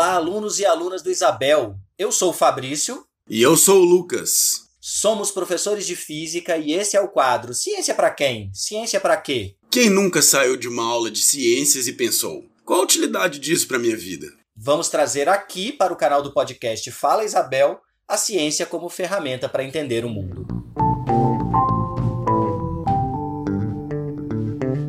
Olá, alunos e alunas do Isabel. Eu sou o Fabrício. E eu sou o Lucas. Somos professores de física e esse é o quadro Ciência para quem? Ciência para quê? Quem nunca saiu de uma aula de ciências e pensou: qual a utilidade disso para minha vida? Vamos trazer aqui para o canal do podcast Fala Isabel a ciência como ferramenta para entender o mundo.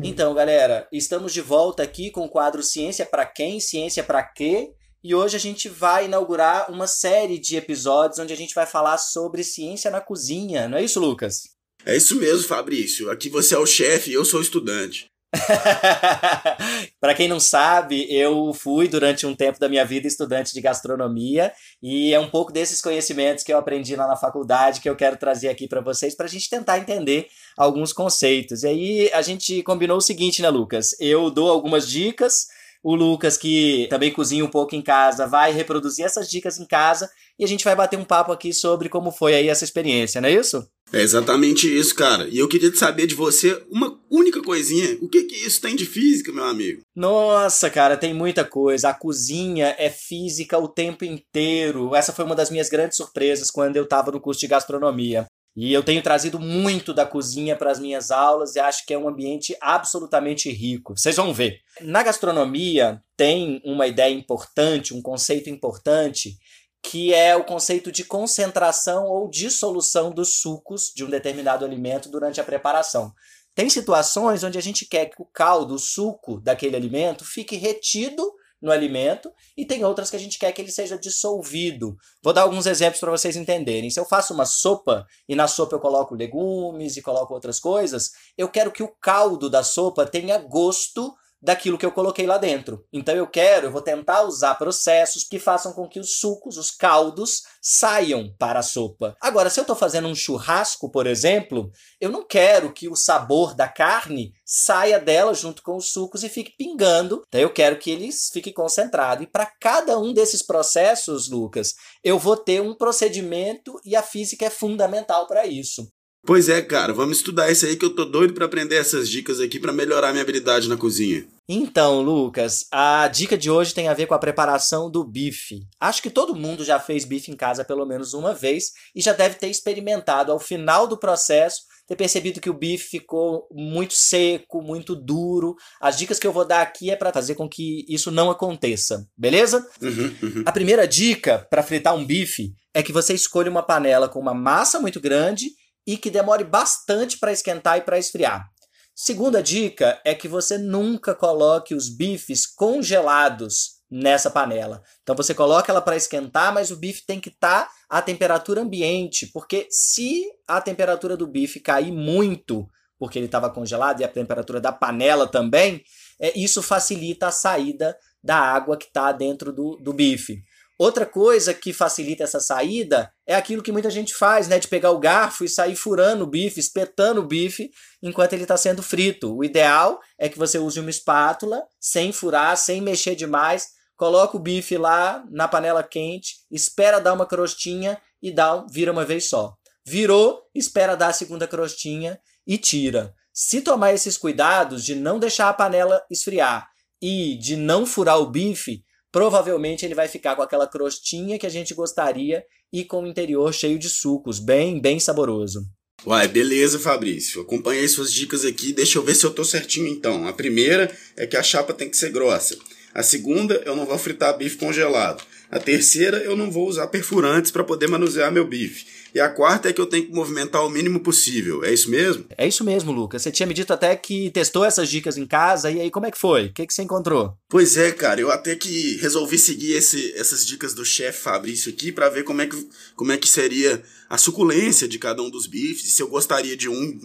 Então, galera, estamos de volta aqui com o quadro Ciência para quem? Ciência para quê? E hoje a gente vai inaugurar uma série de episódios onde a gente vai falar sobre ciência na cozinha. Não é isso, Lucas? É isso mesmo, Fabrício. Aqui você é o chefe e eu sou o estudante. Para quem não sabe, eu fui durante um tempo da minha vida estudante de gastronomia e é um pouco desses conhecimentos que eu aprendi lá na faculdade que eu quero trazer aqui para vocês para a gente tentar entender alguns conceitos. E aí a gente combinou o seguinte, né, Lucas? Eu dou algumas dicas o Lucas, que também cozinha um pouco em casa, vai reproduzir essas dicas em casa e a gente vai bater um papo aqui sobre como foi aí essa experiência, não é isso? É exatamente isso, cara. E eu queria saber de você uma única coisinha. O que que isso tem de física, meu amigo? Nossa, cara, tem muita coisa. A cozinha é física o tempo inteiro. Essa foi uma das minhas grandes surpresas quando eu estava no curso de gastronomia. E eu tenho trazido muito da cozinha para as minhas aulas e acho que é um ambiente absolutamente rico. Vocês vão ver. Na gastronomia tem uma ideia importante, um conceito importante, que é o conceito de concentração ou dissolução dos sucos de um determinado alimento durante a preparação. Tem situações onde a gente quer que o caldo, o suco daquele alimento fique retido no alimento e tem outras que a gente quer que ele seja dissolvido. Vou dar alguns exemplos para vocês entenderem. Se eu faço uma sopa e na sopa eu coloco legumes e coloco outras coisas, eu quero que o caldo da sopa tenha gosto daquilo que eu coloquei lá dentro. Então eu quero, eu vou tentar usar processos que façam com que os sucos, os caldos, saiam para a sopa. Agora, se eu estou fazendo um churrasco, por exemplo, eu não quero que o sabor da carne saia dela junto com os sucos e fique pingando. Então eu quero que eles fiquem concentrados. E para cada um desses processos, Lucas, eu vou ter um procedimento e a física é fundamental para isso. Pois é, cara, vamos estudar isso aí que eu tô doido para aprender essas dicas aqui para melhorar minha habilidade na cozinha. Então, Lucas, a dica de hoje tem a ver com a preparação do bife. Acho que todo mundo já fez bife em casa pelo menos uma vez e já deve ter experimentado ao final do processo ter percebido que o bife ficou muito seco, muito duro. As dicas que eu vou dar aqui é para fazer com que isso não aconteça, beleza? Uhum, uhum. A primeira dica para fritar um bife é que você escolha uma panela com uma massa muito grande e que demore bastante para esquentar e para esfriar. Segunda dica é que você nunca coloque os bifes congelados nessa panela. Então você coloca ela para esquentar, mas o bife tem que estar tá à temperatura ambiente, porque se a temperatura do bife cair muito, porque ele estava congelado e a temperatura da panela também, é, isso facilita a saída da água que está dentro do, do bife. Outra coisa que facilita essa saída é aquilo que muita gente faz, né? De pegar o garfo e sair furando o bife, espetando o bife enquanto ele está sendo frito. O ideal é que você use uma espátula, sem furar, sem mexer demais, coloca o bife lá na panela quente, espera dar uma crostinha e dá, vira uma vez só. Virou, espera dar a segunda crostinha e tira. Se tomar esses cuidados de não deixar a panela esfriar e de não furar o bife, provavelmente ele vai ficar com aquela crostinha que a gente gostaria e com o interior cheio de sucos, bem, bem saboroso. Uai, beleza, Fabrício. Acompanhei suas dicas aqui, deixa eu ver se eu tô certinho então. A primeira é que a chapa tem que ser grossa. A segunda, eu não vou fritar bife congelado. A terceira, eu não vou usar perfurantes para poder manusear meu bife. E a quarta é que eu tenho que movimentar o mínimo possível. É isso mesmo? É isso mesmo, Lucas. Você tinha me dito até que testou essas dicas em casa, e aí como é que foi? O que, que você encontrou? Pois é, cara. Eu até que resolvi seguir esse, essas dicas do chefe Fabrício aqui para ver como é, que, como é que seria a suculência de cada um dos bifes, se eu gostaria de um,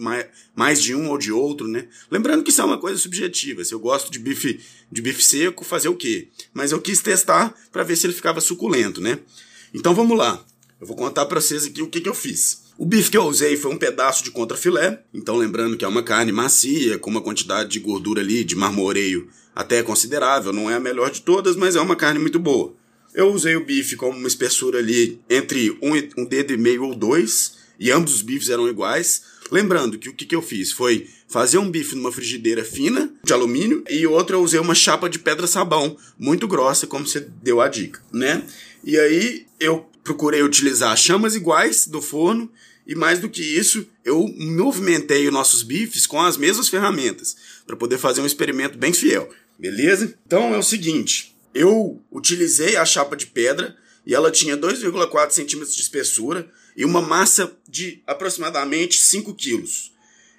mais, de um ou de outro, né? Lembrando que isso é uma coisa subjetiva. Se eu gosto de bife, de bife seco, fazer o quê? Mas eu quis testar para ver se ele ficava suculento, né? Então vamos lá. Eu vou contar para vocês aqui o que, que eu fiz. O bife que eu usei foi um pedaço de contrafilé, então lembrando que é uma carne macia, com uma quantidade de gordura ali, de marmoreio até considerável, não é a melhor de todas, mas é uma carne muito boa. Eu usei o bife com uma espessura ali entre um, um dedo e meio ou dois, e ambos os bifes eram iguais. Lembrando que o que, que eu fiz foi fazer um bife numa frigideira fina de alumínio e outra eu usei uma chapa de pedra sabão muito grossa, como você deu a dica, né? E aí eu procurei utilizar chamas iguais do forno e mais do que isso, eu movimentei os nossos bifes com as mesmas ferramentas para poder fazer um experimento bem fiel, beleza? Então é o seguinte, eu utilizei a chapa de pedra e ela tinha 2,4 centímetros de espessura e uma massa de aproximadamente 5 quilos.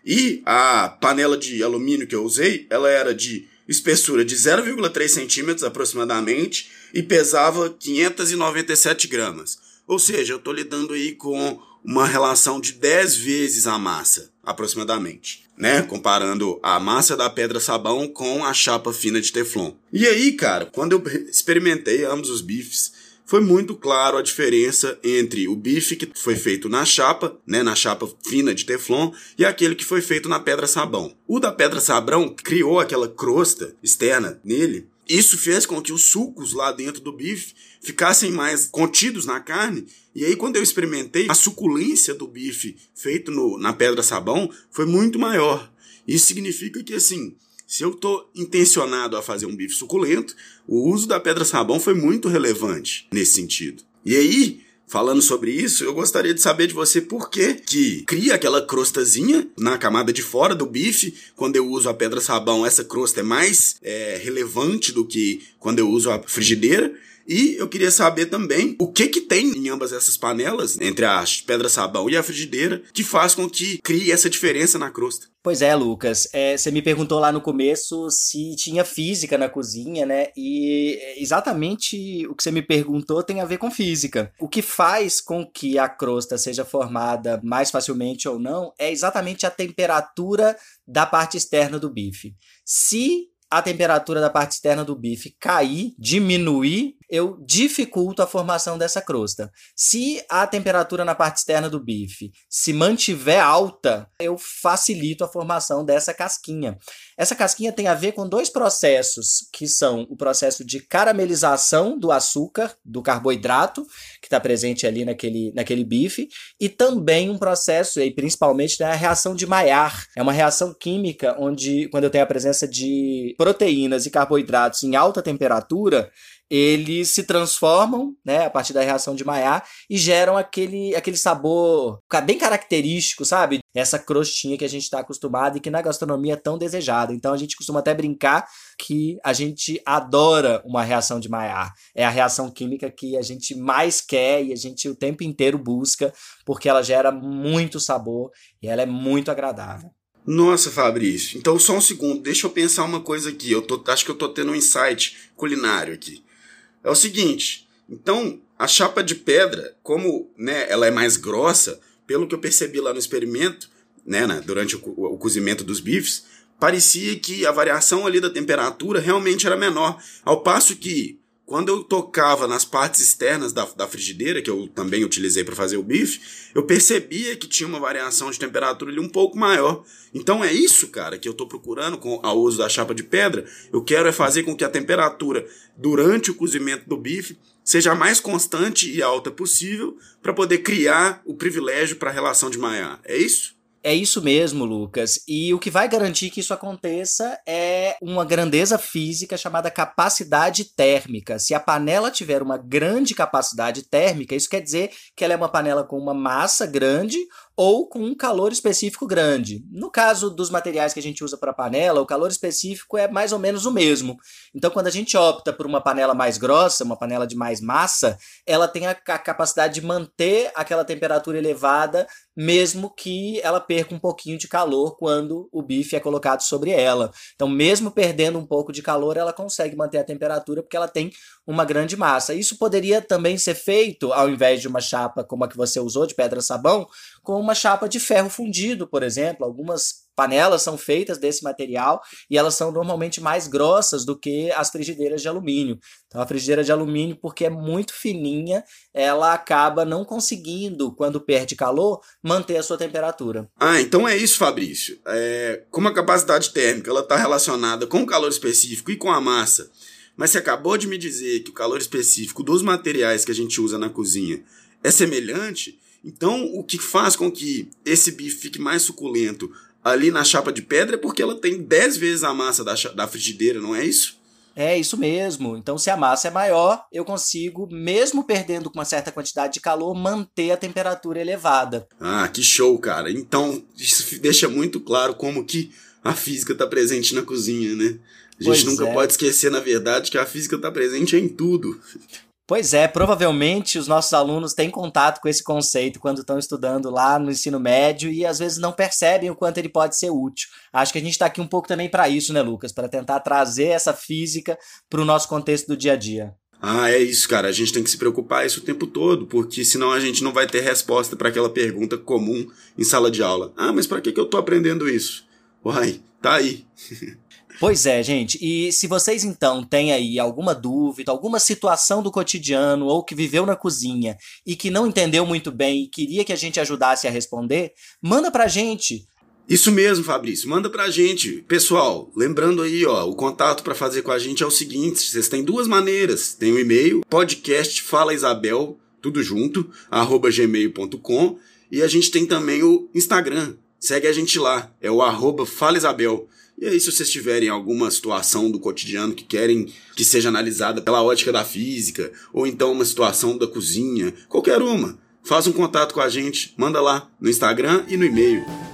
E a panela de alumínio que eu usei, ela era de espessura de 0,3 centímetros aproximadamente e pesava 597 gramas. Ou seja, eu estou lidando aí com uma relação de 10 vezes a massa, aproximadamente, né? Comparando a massa da pedra sabão com a chapa fina de teflon. E aí, cara, quando eu experimentei ambos os bifes, foi muito claro a diferença entre o bife que foi feito na chapa, né, na chapa fina de teflon, e aquele que foi feito na pedra sabão. O da pedra sabão criou aquela crosta externa nele. Isso fez com que os sucos lá dentro do bife ficassem mais contidos na carne. E aí, quando eu experimentei, a suculência do bife feito no, na pedra sabão foi muito maior. Isso significa que, assim, se eu estou intencionado a fazer um bife suculento, o uso da pedra sabão foi muito relevante nesse sentido. E aí, falando sobre isso, eu gostaria de saber de você por que que cria aquela crostazinha na camada de fora do bife. Quando eu uso a pedra sabão, essa crosta é mais é, relevante do que quando eu uso a frigideira. E eu queria saber também o que que tem em ambas essas panelas, entre a pedra sabão e a frigideira, que faz com que crie essa diferença na crosta. Pois é, Lucas. É, você me perguntou lá no começo se tinha física na cozinha, né? E exatamente o que você me perguntou tem a ver com física. O que faz com que a crosta seja formada mais facilmente ou não é exatamente a temperatura da parte externa do bife. Se a temperatura da parte externa do bife cair, diminuir, eu dificulto a formação dessa crosta. Se a temperatura na parte externa do bife se mantiver alta, eu facilito a formação dessa casquinha. Essa casquinha tem a ver com dois processos, que são o processo de caramelização do açúcar, do carboidrato, que está presente ali naquele, naquele bife, e também um processo, e principalmente né, a reação de Maillard. É uma reação química onde, quando eu tenho a presença de proteínas e carboidratos em alta temperatura, eles se transformam, né, a partir da reação de Maillard e geram aquele, aquele sabor bem característico, sabe? Essa crostinha que a gente está acostumado e que na gastronomia é tão desejada. Então a gente costuma até brincar que a gente adora uma reação de Maillard. É a reação química que a gente mais quer e a gente o tempo inteiro busca, porque ela gera muito sabor e ela é muito agradável. Nossa, Fabrício. Então só um segundo, deixa eu pensar uma coisa aqui. Eu tô, acho que eu tô tendo um insight culinário aqui é o seguinte: então a chapa de pedra, como né, ela é mais grossa, pelo que eu percebi lá no experimento, né, né durante o, o, cozimento dos bifes, parecia que a variação ali da temperatura realmente era menor, ao passo que quando eu tocava nas partes externas da, da frigideira, que eu também utilizei para fazer o bife, eu percebia que tinha uma variação de temperatura ali um pouco maior. Então é isso, cara, que eu estou procurando com o uso da chapa de pedra. Eu quero é fazer com que a temperatura durante o cozimento do bife seja a mais constante e alta possível para poder criar o privilégio para a relação de Maillard. É isso? É isso mesmo, Lucas. E o que vai garantir que isso aconteça é uma grandeza física chamada capacidade térmica. Se a panela tiver uma grande capacidade térmica, isso quer dizer que ela é uma panela com uma massa grande ou com um calor específico grande. No caso dos materiais que a gente usa para panela, o calor específico é mais ou menos o mesmo. Então, quando a gente opta por uma panela mais grossa, uma panela de mais massa, ela tem a, capacidade de manter aquela temperatura elevada, mesmo que ela perca um pouquinho de calor quando o bife é colocado sobre ela. Então, mesmo perdendo um pouco de calor, ela consegue manter a temperatura porque ela tem uma grande massa. Isso poderia também ser feito, ao invés de uma chapa como a que você usou, de pedra-sabão, com uma chapa de ferro fundido, por exemplo. Algumas panelas são feitas desse material e elas são normalmente mais grossas do que as frigideiras de alumínio. Então, a frigideira de alumínio, porque é muito fininha, ela acaba não conseguindo, quando perde calor, manter a sua temperatura. Ah, então é isso, Fabrício. É, como a capacidade térmica está relacionada com o calor específico e com a massa mas você acabou de me dizer que o calor específico dos materiais que a gente usa na cozinha é semelhante, Então, o que faz com que esse bife fique mais suculento ali na chapa de pedra é porque ela tem 10 vezes a massa da, da frigideira, não é isso? É isso mesmo. Então, se a massa é maior, eu consigo, mesmo perdendo com uma certa quantidade de calor, manter a temperatura elevada. Ah, que show, cara. Então, isso deixa muito claro como que a física está presente na cozinha, né? A gente pois nunca é. pode esquecer, na verdade, que a física está presente em tudo. Pois é, provavelmente os nossos alunos têm contato com esse conceito quando estão estudando lá no ensino médio e às vezes não percebem o quanto ele pode ser útil. Acho que a gente está aqui um pouco também para isso, né, Lucas? Para tentar trazer essa física para o nosso contexto do dia a dia. Ah, é isso, cara. A gente tem que se preocupar isso o tempo todo, porque senão a gente não vai ter resposta para aquela pergunta comum em sala de aula. Ah, mas para que, que eu estou aprendendo isso? Uai, tá aí. Pois é, gente. E se vocês então têm aí alguma dúvida, alguma situação do cotidiano ou que viveu na cozinha e que não entendeu muito bem e queria que a gente ajudasse a responder, manda pra gente. Isso mesmo, Fabrício. Manda pra gente. Pessoal, lembrando aí, ó, o contato para fazer com a gente é o seguinte: vocês têm duas maneiras. Tem o e-mail, podcast fala Isabel, tudo junto, arroba gmail.com. E a gente tem também o Instagram. Segue a gente lá, é o arroba. E aí, se vocês tiverem alguma situação do cotidiano que querem que seja analisada pela ótica da física, ou então uma situação da cozinha, qualquer uma, faça um contato com a gente, manda lá no Instagram e no e-mail.